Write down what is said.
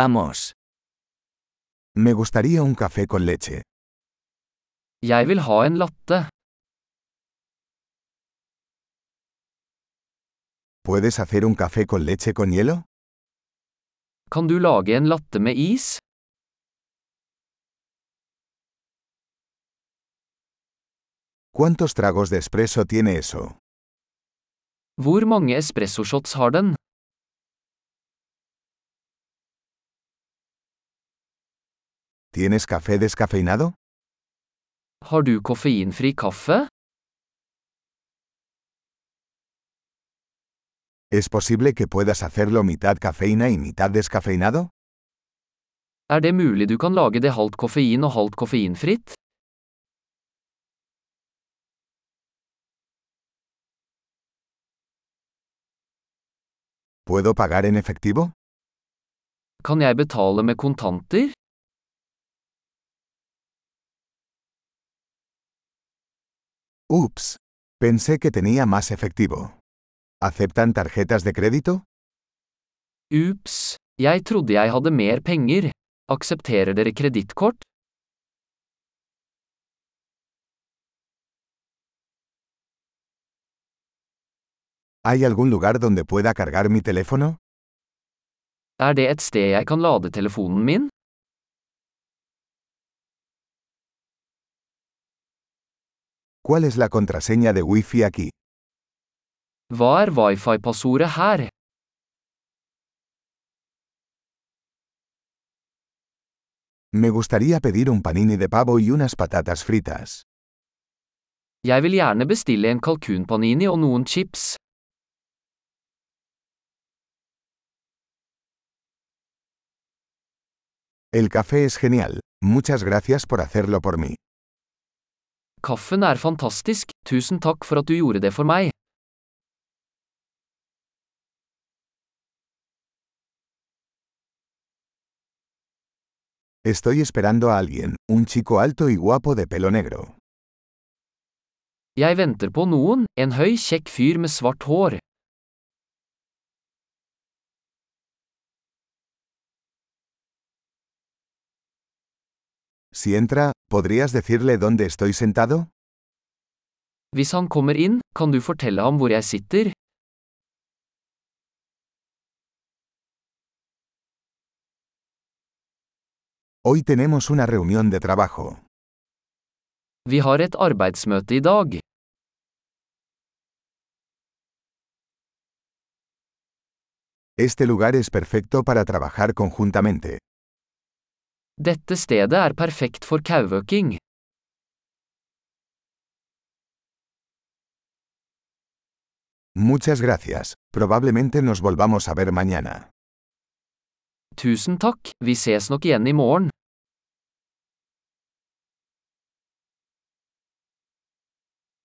Vamos. Me gustaría un café con leche. Jeg vil ha en latte. ¿Puedes hacer un café con leche con hielo? Kan du lage en latte med is? ¿Cuántos tragos de espresso tiene eso? Hvor mange espressoshots har den? ¿Tienes café descafeinado? Har du koffeinfri kaffe? ¿Es posible que puedas hacerlo mitad cafeína y mitad descafeinado? Er det mulig du kan lage det halvt koffein og halvt koffeinfritt? ¿Puedo pagar en efectivo? Kan jeg betale med kontanter? Ups. Pensé que tenía más efectivo. ¿Aceptan tarjetas de crédito? Ups, jeg trodde jeg hadde mer penger. Aksepterer dere kredittkort? ¿Hay algún lugar donde pueda cargar mi teléfono? Er det et sted jeg kan lade telefonen min? ¿Cuál es la contraseña de Wi-Fi aquí? Hva er wifi-passordet her? Me gustaría pedir un panini de pavo y unas patatas fritas. Jeg vil gjerne bestille en kalkunpanini og noen chips. El café es genial. Muchas gracias por hacerlo por mí. Kaffen er fantastisk, tusen takk for at du gjorde det for meg. Estoy esperando a alguien, un chico alto y guapo de pelo negro. Jeg venter på noen, en høy, kjekk fyr med svart hår. Si entra, ¿podrías decirle dónde estoy sentado? Hvis han kommer inn, kan du fortelle ham hvor jeg sitter? Hoy tenemos una reunión de trabajo. Vi har et arbeidsmøte i dag. Este lugar es perfecto para trabajar conjuntamente. Dette stedet er perfekt for kauøking. Muchas gracias. Probablemente nos volvamos a ver mañana. Tusen takk, vi ses nok igjen i morgen.